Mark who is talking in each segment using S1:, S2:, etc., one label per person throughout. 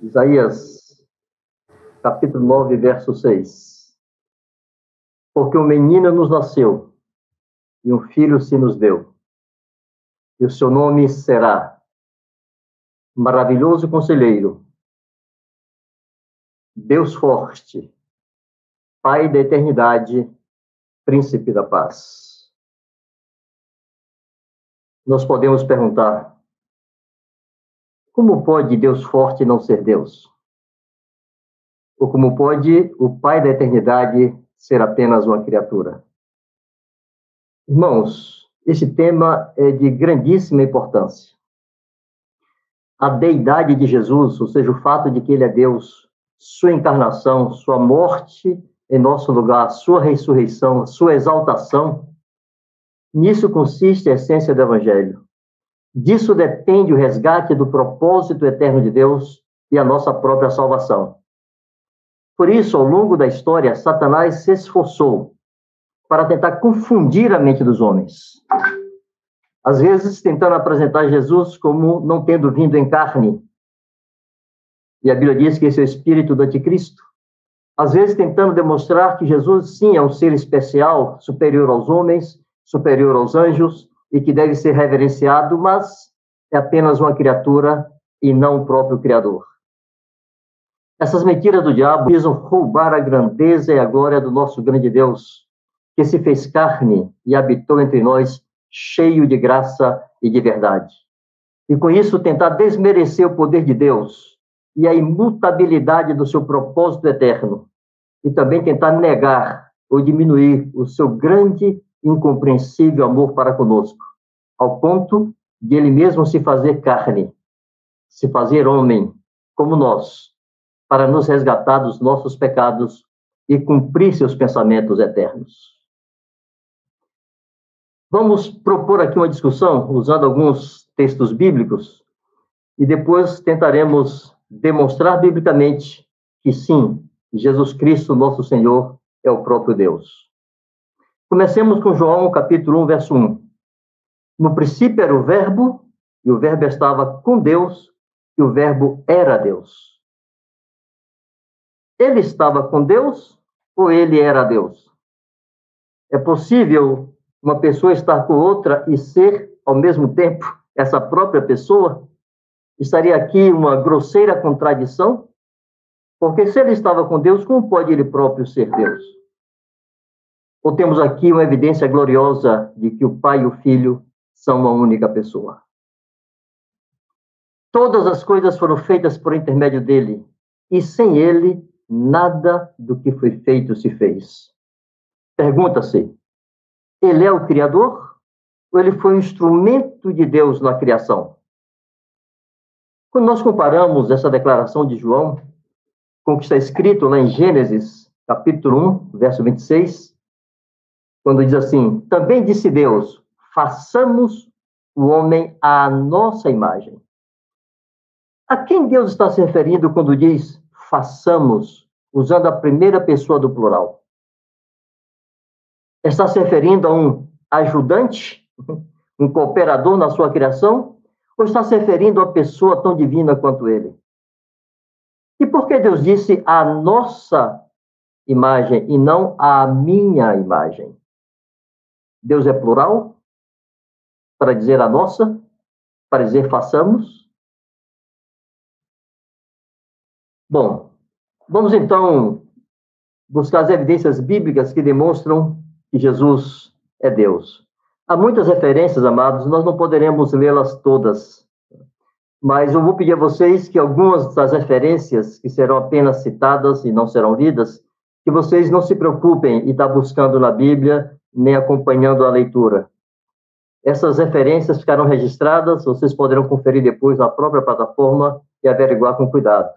S1: Isaías, capítulo 9, verso 6. Porque um menino nos nasceu e um filho se nos deu, e o seu nome será Maravilhoso Conselheiro, Deus Forte, Pai da Eternidade, Príncipe da Paz. Nós podemos perguntar: como pode Deus forte não ser Deus? Ou como pode o Pai da eternidade ser apenas uma criatura? Irmãos, esse tema é de grandíssima importância. A deidade de Jesus, ou seja, o fato de que ele é Deus, sua encarnação, sua morte em nosso lugar, sua ressurreição, sua exaltação, nisso consiste a essência do Evangelho. Disso depende o resgate do propósito eterno de Deus e a nossa própria salvação. Por isso, ao longo da história, Satanás se esforçou para tentar confundir a mente dos homens. Às vezes, tentando apresentar Jesus como não tendo vindo em carne. E a Bíblia diz que esse é o espírito do anticristo. Às vezes, tentando demonstrar que Jesus, sim, é um ser especial, superior aos homens, superior aos anjos, e que deve ser reverenciado, mas é apenas uma criatura e não o próprio Criador. Essas mentiras do diabo visam roubar a grandeza e a glória do nosso grande Deus, que se fez carne e habitou entre nós, cheio de graça e de verdade. E com isso tentar desmerecer o poder de Deus e a imutabilidade do seu propósito eterno, e também tentar negar ou diminuir o seu grande incompreensível amor para conosco, ao ponto de ele mesmo se fazer carne, se fazer homem, como nós, para nos resgatar dos nossos pecados e cumprir seus pensamentos eternos. Vamos propor aqui uma discussão usando alguns textos bíblicos e depois tentaremos demonstrar biblicamente que sim, Jesus Cristo, nosso Senhor, é o próprio Deus. Comecemos com João, capítulo 1, verso 1. No princípio era o Verbo, e o Verbo estava com Deus, e o Verbo era Deus. Ele estava com Deus ou ele era Deus? É possível uma pessoa estar com outra e ser, ao mesmo tempo, essa própria pessoa? Estaria aqui uma grosseira contradição? Porque se ele estava com Deus, como pode ele próprio ser Deus? Ou temos aqui uma evidência gloriosa de que o Pai e o Filho são uma única pessoa? Todas as coisas foram feitas por intermédio dele, e sem ele, nada do que foi feito se fez. Pergunta-se: ele é o Criador ou ele foi um instrumento de Deus na criação? Quando nós comparamos essa declaração de João com o que está escrito lá em Gênesis, capítulo 1, verso 26, quando diz assim: Também disse Deus: façamos o homem à nossa imagem. A quem Deus está se referindo quando diz façamos, usando a primeira pessoa do plural? Está se referindo a um ajudante, um cooperador na sua criação? Ou está se referindo a pessoa tão divina quanto ele? E por que Deus disse a nossa imagem e não a minha imagem? Deus é plural? Para dizer a nossa? Para dizer façamos? Bom, vamos então buscar as evidências bíblicas que demonstram que Jesus é Deus. Há muitas referências, amados, nós não poderemos lê-las todas, mas eu vou pedir a vocês que algumas das referências que serão apenas citadas e não serão lidas, que vocês não se preocupem e estar buscando na Bíblia nem acompanhando a leitura. Essas referências ficarão registradas, vocês poderão conferir depois na própria plataforma e averiguar com cuidado.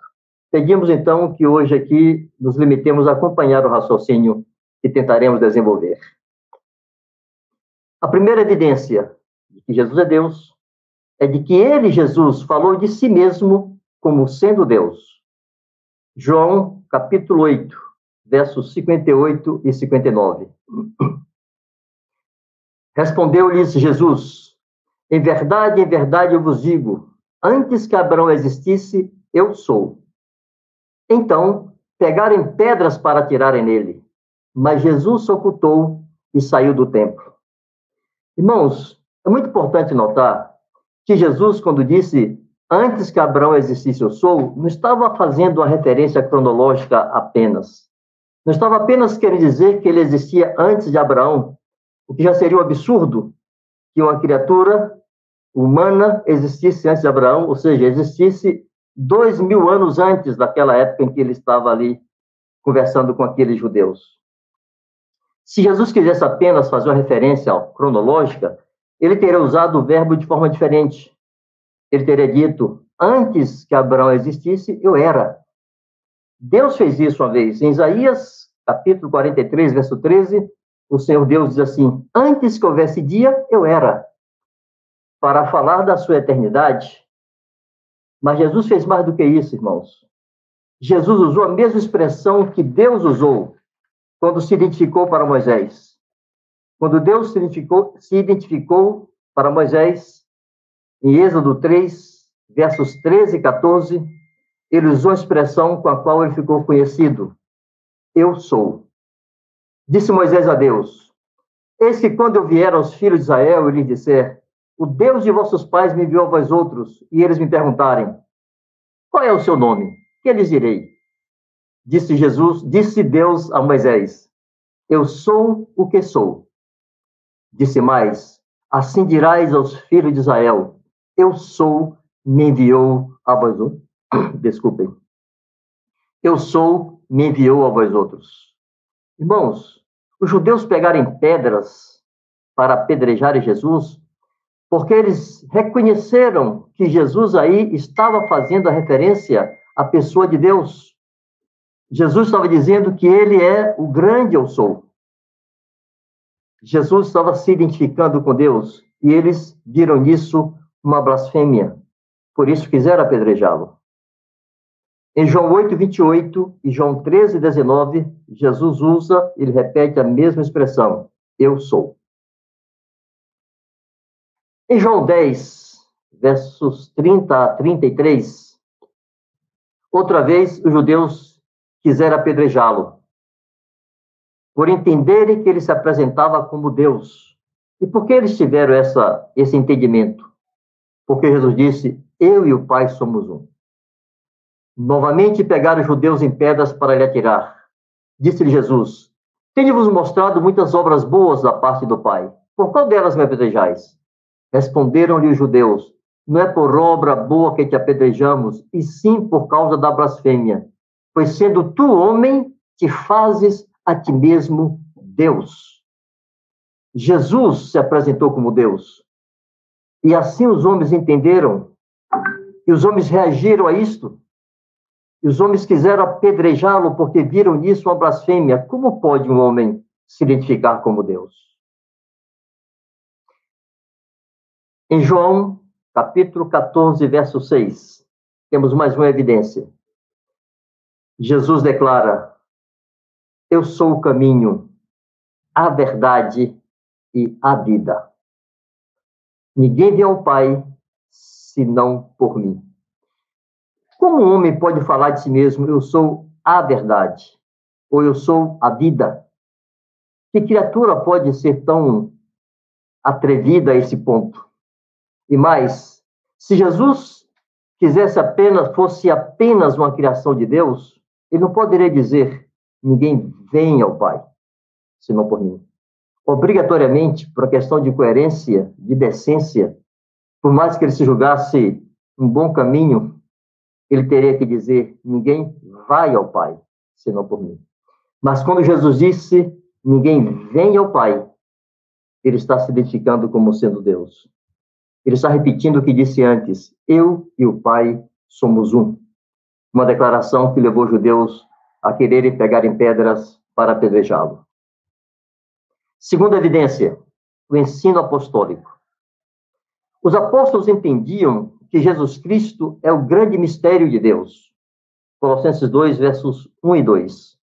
S1: Pedimos, então, que hoje aqui nos limitemos a acompanhar o raciocínio que tentaremos desenvolver. A primeira evidência de que Jesus é Deus é de que ele, Jesus, falou de si mesmo como sendo Deus. João, capítulo 8, versos 58 e 59. Respondeu-lhes Jesus: Em verdade, em verdade eu vos digo, antes que Abraão existisse, eu sou. Então, pegaram pedras para atirarem nele, mas Jesus se ocultou e saiu do templo. Irmãos, é muito importante notar que Jesus, quando disse antes que Abraão existisse eu sou, não estava fazendo uma referência cronológica apenas. Não estava apenas querendo dizer que ele existia antes de Abraão, o que já seria um absurdo que uma criatura humana existisse antes de Abraão, ou seja, existisse dois mil anos antes daquela época em que ele estava ali conversando com aqueles judeus. Se Jesus quisesse apenas fazer uma referência cronológica, ele teria usado o verbo de forma diferente. Ele teria dito: Antes que Abraão existisse, eu era. Deus fez isso uma vez. Em Isaías, capítulo 43, verso 13, o Senhor Deus diz assim: Antes que houvesse dia, eu era. Para falar da sua eternidade. Mas Jesus fez mais do que isso, irmãos. Jesus usou a mesma expressão que Deus usou quando se identificou para Moisés. Quando Deus se identificou, se identificou para Moisés, em Êxodo 3, versos 13 e 14, ele usou a expressão com a qual ele ficou conhecido: Eu sou. Disse Moisés a Deus: Eis que quando eu vier aos filhos de Israel e lhes disser: O Deus de vossos pais me enviou a vós outros, e eles me perguntarem: Qual é o seu nome? Que lhes direi? Disse Jesus, disse Deus a Moisés: Eu sou o que sou. Disse mais: Assim dirás aos filhos de Israel: Eu sou, me enviou a vós outros. Desculpem. Eu sou, me enviou a vós outros. Irmãos, os judeus pegarem pedras para apedrejarem Jesus, porque eles reconheceram que Jesus aí estava fazendo a referência à pessoa de Deus. Jesus estava dizendo que ele é o grande eu sou. Jesus estava se identificando com Deus e eles viram nisso uma blasfêmia. Por isso quiseram apedrejá-lo. Em João 8, 28 e João 13, 19, Jesus usa, ele repete a mesma expressão: Eu sou. Em João 10, versos 30 a 33, outra vez os judeus quiseram apedrejá-lo por entenderem que ele se apresentava como Deus. E por que eles tiveram essa, esse entendimento? Porque Jesus disse: Eu e o Pai somos um. Novamente pegaram os judeus em pedras para lhe atirar. Disse-lhe Jesus: Tenho-vos mostrado muitas obras boas da parte do Pai. Por qual delas me apedrejais? Responderam-lhe os judeus: Não é por obra boa que te apedrejamos, e sim por causa da blasfêmia. Pois sendo tu homem, te fazes a ti mesmo Deus. Jesus se apresentou como Deus. E assim os homens entenderam, e os homens reagiram a isto. E os homens quiseram apedrejá-lo porque viram nisso uma blasfêmia. Como pode um homem se identificar como Deus? Em João, capítulo 14, verso 6, temos mais uma evidência. Jesus declara: eu sou o caminho, a verdade e a vida. Ninguém vem ao Pai senão por mim. Como um homem pode falar de si mesmo, eu sou a verdade, ou eu sou a vida? Que criatura pode ser tão atrevida a esse ponto? E mais, se Jesus quisesse apenas, fosse apenas uma criação de Deus, ele não poderia dizer, ninguém vem ao Pai, senão por mim. Obrigatoriamente, por questão de coerência, de decência, por mais que ele se julgasse um bom caminho, ele teria que dizer: ninguém vai ao Pai, senão por mim. Mas quando Jesus disse: ninguém vem ao Pai, ele está se identificando como sendo Deus. Ele está repetindo o que disse antes: eu e o Pai somos um. Uma declaração que levou os judeus a quererem pegarem pedras para apedrejá-lo. Segunda evidência, o ensino apostólico. Os apóstolos entendiam que Jesus Cristo é o grande mistério de Deus. Colossenses 2, versos 1 e 2.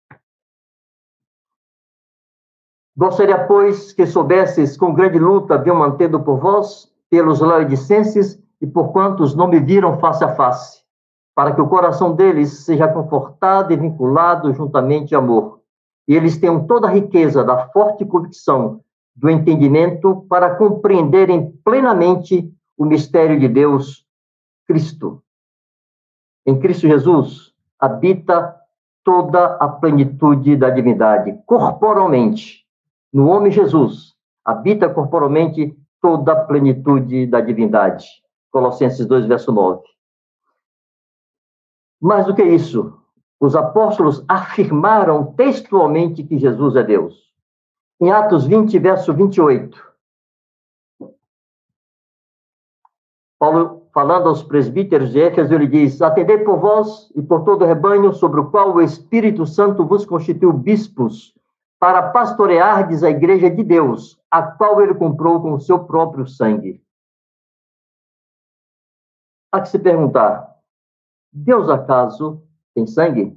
S1: Gostaria, pois, que soubesses com grande luta venho mantendo por vós, pelos laodicenses e por quantos não me viram face a face, para que o coração deles seja confortado e vinculado juntamente a amor. E eles tenham toda a riqueza da forte convicção do entendimento para compreenderem plenamente o mistério de Deus, Cristo. Em Cristo Jesus habita toda a plenitude da divindade, corporalmente. No homem Jesus habita corporalmente toda a plenitude da divindade. Colossenses 2, verso 9. Mais do que isso, os apóstolos afirmaram textualmente que Jesus é Deus. Em Atos 20, verso 28, Paulo, falando aos presbíteros de Éfeso, ele diz: Atendei por vós e por todo o rebanho sobre o qual o Espírito Santo vos constituiu bispos, para pastoreardes a igreja de Deus, a qual ele comprou com o seu próprio sangue. Há que se perguntar: Deus acaso tem sangue?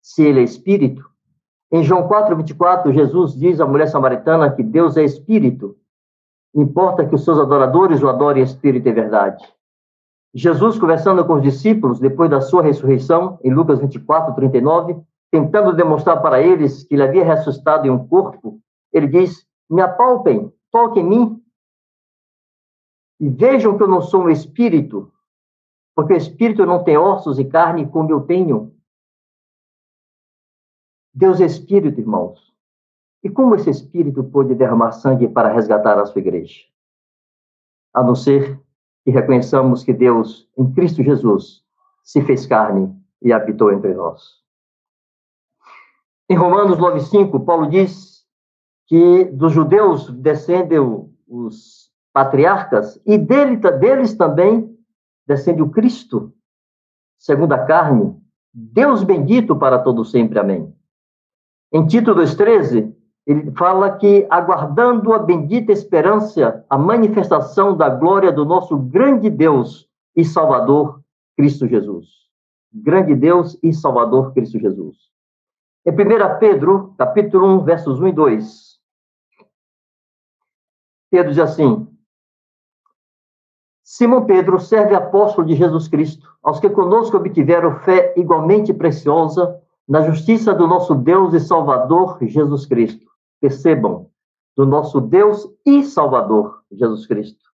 S1: Se ele é espírito? Em João 4, 24, Jesus diz à mulher samaritana que Deus é espírito. Importa que os seus adoradores o adorem espírito e verdade. Jesus, conversando com os discípulos depois da sua ressurreição, em Lucas 24, 39, tentando demonstrar para eles que ele havia ressuscitado em um corpo, ele diz: Me apalpem, toquem em mim e vejam que eu não sou um espírito, porque o espírito não tem ossos e carne como eu tenho. Deus é espírito, irmãos. E como esse espírito pôde derramar sangue para resgatar a sua igreja? A não ser que reconheçamos que Deus, em Cristo Jesus, se fez carne e habitou entre nós. Em Romanos 9,5, Paulo diz que dos judeus descendem os patriarcas e dele, deles também descende o Cristo, segundo a carne, Deus bendito para todo sempre. Amém. Em Tito 2,13, ele fala que, aguardando a bendita esperança, a manifestação da glória do nosso grande Deus e Salvador, Cristo Jesus. Grande Deus e Salvador, Cristo Jesus. Em 1 Pedro, capítulo 1, versos 1 e 2, Pedro diz assim: Simão Pedro serve apóstolo de Jesus Cristo, aos que conosco obtiveram fé igualmente preciosa na justiça do nosso Deus e Salvador Jesus Cristo. Percebam, do nosso Deus e Salvador Jesus Cristo.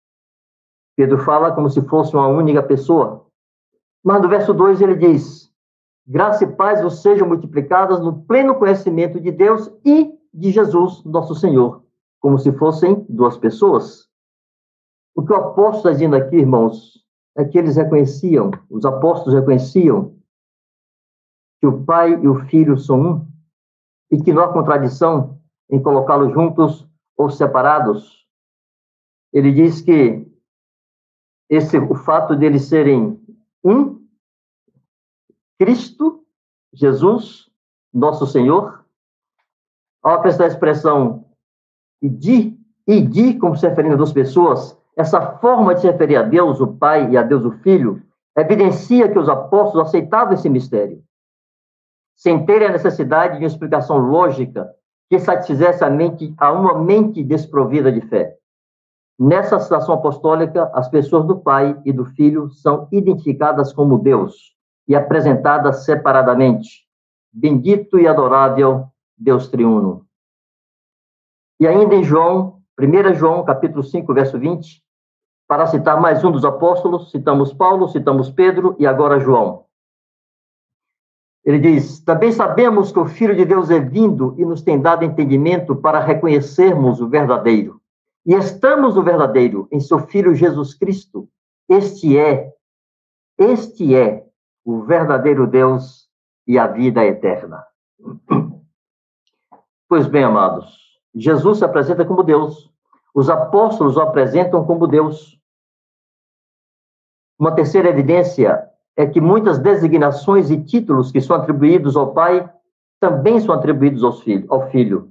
S1: Pedro fala como se fosse uma única pessoa. Mas no verso 2 ele diz: Graça e paz vos sejam multiplicadas no pleno conhecimento de Deus e de Jesus, nosso Senhor, como se fossem duas pessoas. O que o apóstolo está dizendo aqui, irmãos, é que eles reconheciam, os apóstolos reconheciam que o Pai e o Filho são um e que não há contradição em colocá-los juntos ou separados. Ele diz que esse o fato de eles serem um, Cristo, Jesus, nosso Senhor, ao prestar a expressão e de, e de, como se referindo a duas pessoas, essa forma de se referir a Deus, o Pai, e a Deus, o Filho, evidencia que os apóstolos aceitavam esse mistério, sem terem a necessidade de uma explicação lógica que satisfizesse a mente, a uma mente desprovida de fé. Nessa citação apostólica, as pessoas do Pai e do Filho são identificadas como Deus e apresentadas separadamente. Bendito e adorável Deus triuno. E ainda em João, 1 João, capítulo 5, verso 20, para citar mais um dos apóstolos, citamos Paulo, citamos Pedro e agora João. Ele diz: Também sabemos que o Filho de Deus é vindo e nos tem dado entendimento para reconhecermos o verdadeiro. E estamos no verdadeiro, em seu Filho Jesus Cristo. Este é, este é o verdadeiro Deus e a vida eterna. Pois bem, amados, Jesus se apresenta como Deus, os apóstolos o apresentam como Deus. Uma terceira evidência é que muitas designações e títulos que são atribuídos ao Pai também são atribuídos ao filho, ao filho.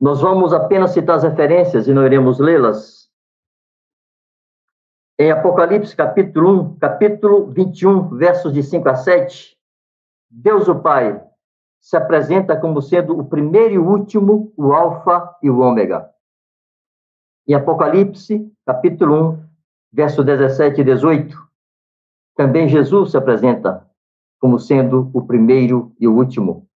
S1: Nós vamos apenas citar as referências e não iremos lê-las. Em Apocalipse, capítulo 1, capítulo 21, versos de 5 a 7, Deus o Pai se apresenta como sendo o primeiro e o último, o Alfa e o Ômega. Em Apocalipse, capítulo 1, verso 17 e 18, também Jesus se apresenta como sendo o primeiro e o último.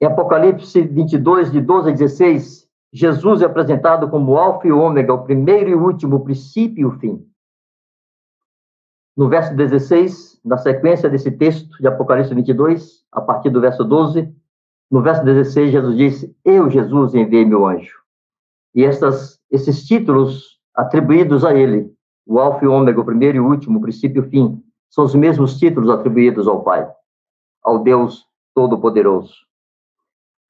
S1: Em Apocalipse 22, de 12 a 16, Jesus é apresentado como Alfa e Ômega, o primeiro e o último, o princípio e o fim. No verso 16, na sequência desse texto de Apocalipse 22, a partir do verso 12, no verso 16, Jesus disse: Eu, Jesus, enviei meu anjo. E estas, esses títulos atribuídos a ele, o Alfa e o Ômega, o primeiro e o último, o princípio e o fim, são os mesmos títulos atribuídos ao Pai, ao Deus Todo-Poderoso.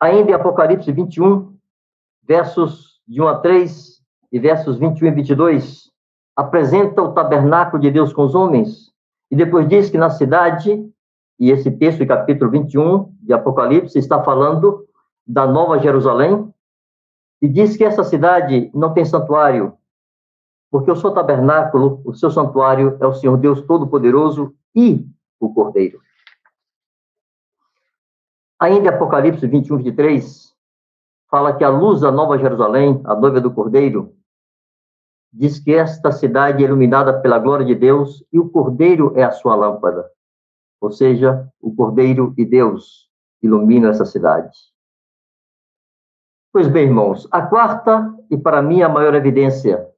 S1: Ainda em Apocalipse 21, versos de 1 a 3 e versos 21 e 22, apresenta o tabernáculo de Deus com os homens, e depois diz que na cidade, e esse texto, de capítulo 21 de Apocalipse, está falando da Nova Jerusalém, e diz que essa cidade não tem santuário, porque o seu tabernáculo, o seu santuário é o Senhor Deus Todo-Poderoso e o Cordeiro. Ainda em Apocalipse 21, 23, fala que a luz da Nova Jerusalém, a noiva do Cordeiro, diz que esta cidade é iluminada pela glória de Deus e o Cordeiro é a sua lâmpada. Ou seja, o Cordeiro e Deus iluminam essa cidade. Pois bem, irmãos, a quarta e para mim a maior evidência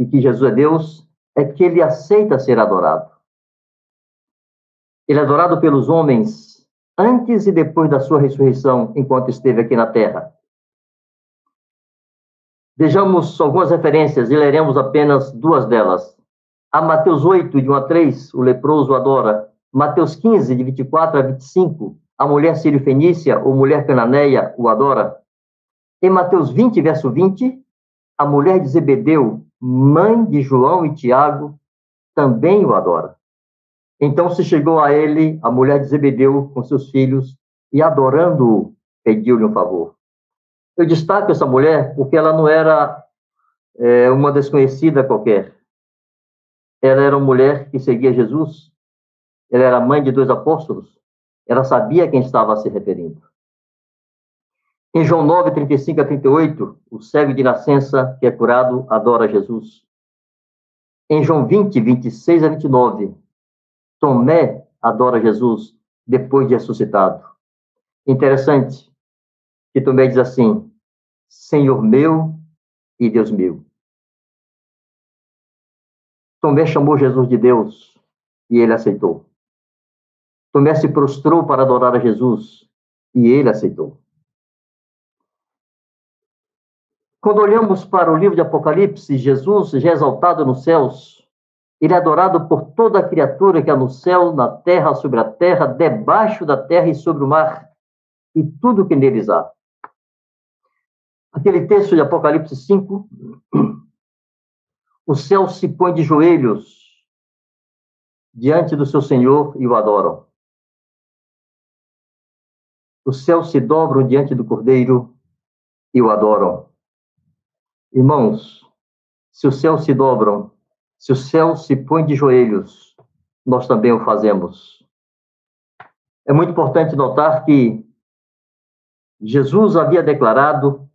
S1: de que Jesus é Deus é que ele aceita ser adorado. Ele é adorado pelos homens antes e depois da sua ressurreição, enquanto esteve aqui na terra. Vejamos algumas referências e leremos apenas duas delas. A Mateus 8, de 1 a 3, o leproso adora. Mateus 15, de 24 a 25, a mulher sírio-fenícia ou mulher cananeia o adora. Em Mateus 20, verso 20, a mulher de Zebedeu, mãe de João e Tiago, também o adora. Então se chegou a ele a mulher de Zebedeu com seus filhos e, adorando-o, pediu-lhe um favor. Eu destaco essa mulher porque ela não era é, uma desconhecida qualquer. Ela era uma mulher que seguia Jesus. Ela era mãe de dois apóstolos. Ela sabia a quem estava se referindo. Em João 9, 35 a 38, o cego de nascença que é curado adora Jesus. Em João 20, 26 a 29, Tomé adora Jesus depois de ressuscitado. Interessante que Tomé diz assim: Senhor meu e Deus meu. Tomé chamou Jesus de Deus e ele aceitou. Tomé se prostrou para adorar a Jesus e ele aceitou. Quando olhamos para o livro de Apocalipse, Jesus já exaltado nos céus, ele é adorado por toda a criatura que há no céu, na terra, sobre a terra, debaixo da terra e sobre o mar, e tudo que neles há. Aquele texto de Apocalipse 5, o céu se põe de joelhos diante do seu Senhor e o adoram. Os céus se dobram diante do Cordeiro e o adoram. Irmãos, se os céus se dobram, se o céu se põe de joelhos, nós também o fazemos. É muito importante notar que Jesus havia declarado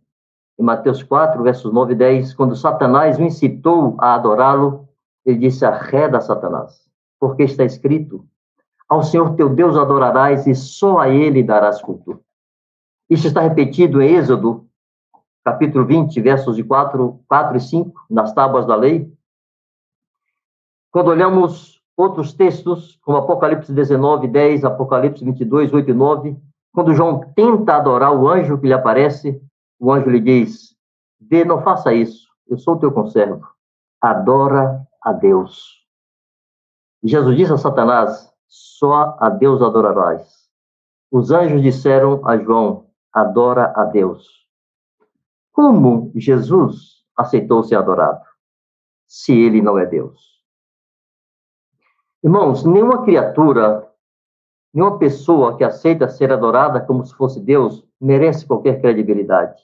S1: em Mateus 4, versos 9 e 10, quando Satanás o incitou a adorá-lo, ele disse: Arreda, Satanás, porque está escrito: Ao Senhor teu Deus adorarás e só a ele darás culto. Isso está repetido em Êxodo, capítulo 20, versos de 4, 4 e 5, nas tábuas da lei. Quando olhamos outros textos, como Apocalipse 19, 10, Apocalipse 22, 8 e 9, quando João tenta adorar o anjo que lhe aparece, o anjo lhe diz: Vê, não faça isso, eu sou teu conservo. Adora a Deus. Jesus disse a Satanás: Só a Deus adorarás. Os anjos disseram a João: Adora a Deus. Como Jesus aceitou ser adorado, se ele não é Deus? Irmãos, nenhuma criatura, nenhuma pessoa que aceita ser adorada como se fosse Deus merece qualquer credibilidade.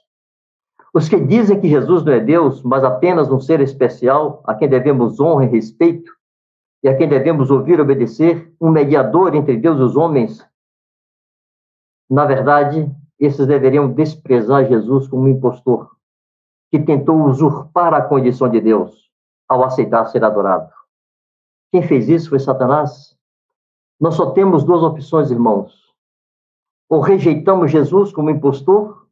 S1: Os que dizem que Jesus não é Deus, mas apenas um ser especial a quem devemos honra e respeito, e a quem devemos ouvir e obedecer, um mediador entre Deus e os homens, na verdade, esses deveriam desprezar Jesus como um impostor, que tentou usurpar a condição de Deus ao aceitar ser adorado. Quem fez isso foi Satanás. Nós só temos duas opções, irmãos. Ou rejeitamos Jesus como impostor,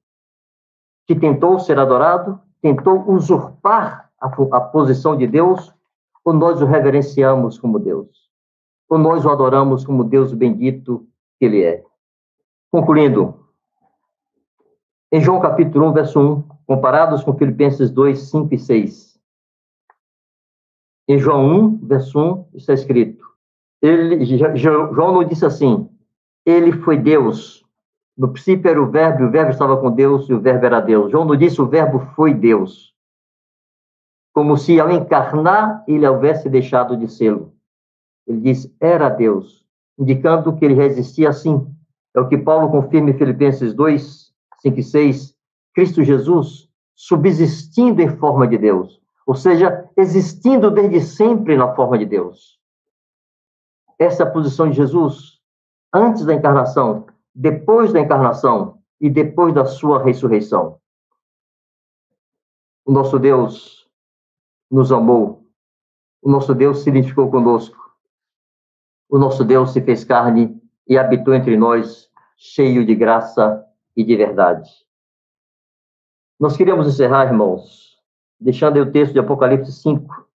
S1: que tentou ser adorado, tentou usurpar a, a posição de Deus, ou nós o reverenciamos como Deus, ou nós o adoramos como Deus bendito que Ele é. Concluindo, em João capítulo 1, verso 1, comparados com Filipenses 2, 5 e 6. Em João 1, verso 1, está escrito, ele, João não disse assim, ele foi Deus. No princípio era o verbo, e o verbo estava com Deus, e o verbo era Deus. João não disse o verbo foi Deus. Como se ao encarnar ele houvesse deixado de sê-lo. Ele diz, era Deus, indicando que ele resistia assim. É o que Paulo confirma em Filipenses 2, 5 e 6. Cristo Jesus, subsistindo em forma de Deus, ou seja, existindo desde sempre na forma de Deus. Essa é a posição de Jesus antes da encarnação, depois da encarnação e depois da sua ressurreição. O nosso Deus nos amou, o nosso Deus se identificou conosco, o nosso Deus se fez carne e habitou entre nós, cheio de graça e de verdade. Nós queríamos encerrar, irmãos, deixando aí o texto de Apocalipse 5,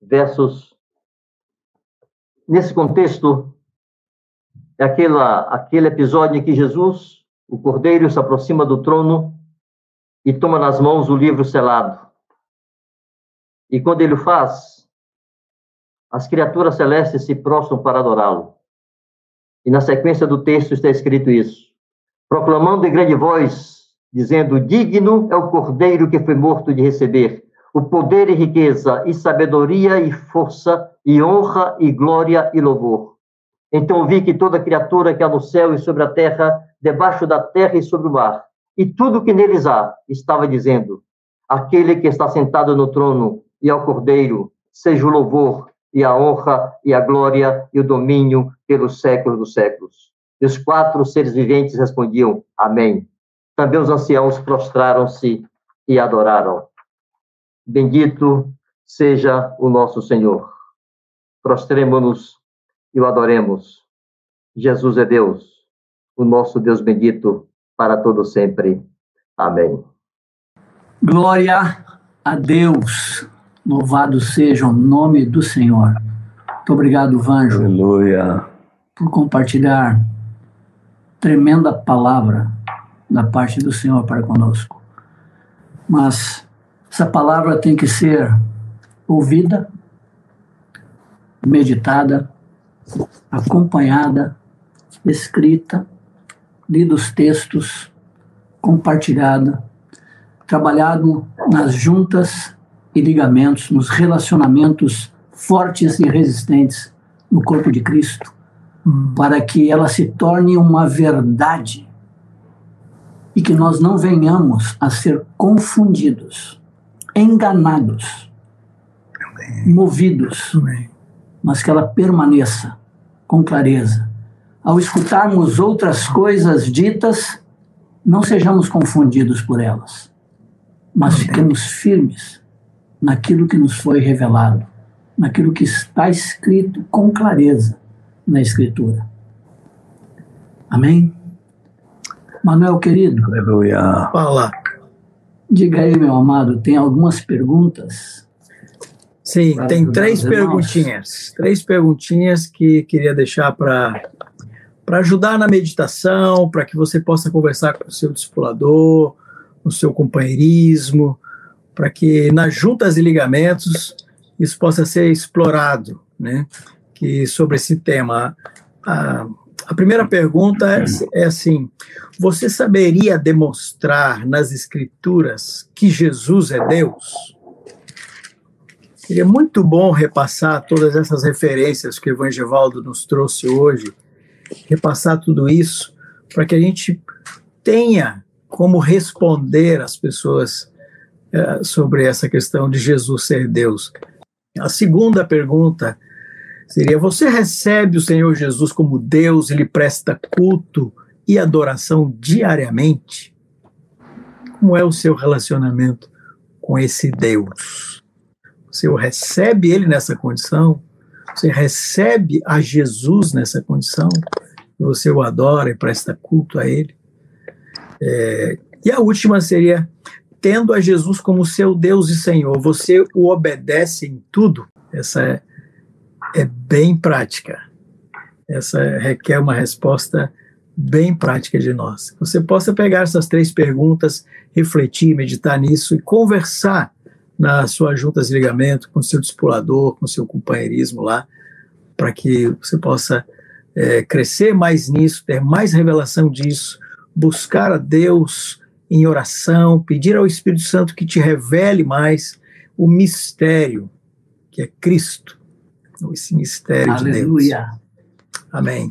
S1: versos. Nesse contexto, é aquela, aquele episódio em que Jesus, o Cordeiro, se aproxima do trono e toma nas mãos o livro selado. E quando ele o faz, as criaturas celestes se prostram para adorá-lo. E na sequência do texto está escrito isso: proclamando em grande voz dizendo: Digno é o cordeiro que foi morto de receber o poder e riqueza, e sabedoria e força, e honra e glória e louvor. Então vi que toda criatura que há no céu e sobre a terra, debaixo da terra e sobre o mar, e tudo que neles há, estava dizendo: Aquele que está sentado no trono e ao cordeiro, seja o louvor e a honra e a glória e o domínio pelos séculos dos séculos. E os quatro seres viventes respondiam: Amém. Também os anciãos prostraram-se e adoraram. Bendito seja o nosso Senhor. Prostremo-nos e o adoremos. Jesus é Deus, o nosso Deus bendito para todo sempre. Amém.
S2: Glória a Deus. Louvado seja o nome do Senhor. Muito obrigado, Vanjo.
S3: Aleluia.
S2: Por compartilhar tremenda palavra da parte do Senhor para conosco. Mas essa palavra tem que ser ouvida, meditada, acompanhada, escrita, lidos textos, compartilhada, trabalhado nas juntas e ligamentos, nos relacionamentos fortes e resistentes no corpo de Cristo. Para que ela se torne uma verdade e que nós não venhamos a ser confundidos, enganados, Amém. movidos, Amém. mas que ela permaneça com clareza. Ao escutarmos outras coisas ditas, não sejamos confundidos por elas, mas Amém. fiquemos firmes naquilo que nos foi revelado, naquilo que está escrito com clareza na Escritura. Amém? Manuel, querido.
S3: Aleluia.
S2: Fala. Diga aí, meu amado, tem algumas perguntas?
S4: Sim, tem três perguntinhas. Três perguntinhas que queria deixar para para ajudar na meditação, para que você possa conversar com o seu discipulador, o seu companheirismo, para que nas juntas e ligamentos isso possa ser explorado, né? Que sobre esse tema, a, a primeira pergunta é, é assim: você saberia demonstrar nas Escrituras que Jesus é Deus? Seria muito bom repassar todas essas referências que o Evangelvaldo nos trouxe hoje, repassar tudo isso, para que a gente tenha como responder às pessoas é, sobre essa questão de Jesus ser Deus. A segunda pergunta seria: você recebe o Senhor Jesus como Deus e lhe presta culto e adoração diariamente? Como é o seu relacionamento com esse Deus? Você o recebe ele nessa condição? Você recebe a Jesus nessa condição, você o adora e presta culto a Ele. É, e a última seria: tendo a Jesus como seu Deus e Senhor, você o obedece em tudo? Essa é, é bem prática. Essa requer uma resposta bem prática de nós. Você possa pegar essas três perguntas, refletir, meditar nisso e conversar nas suas juntas de ligamento com seu discipulador, com seu companheirismo lá, para que você possa é, crescer mais nisso, ter mais revelação disso, buscar a Deus em oração, pedir ao Espírito Santo que te revele mais o mistério que é Cristo, esse mistério
S2: Aleluia.
S4: de Deus. Amém.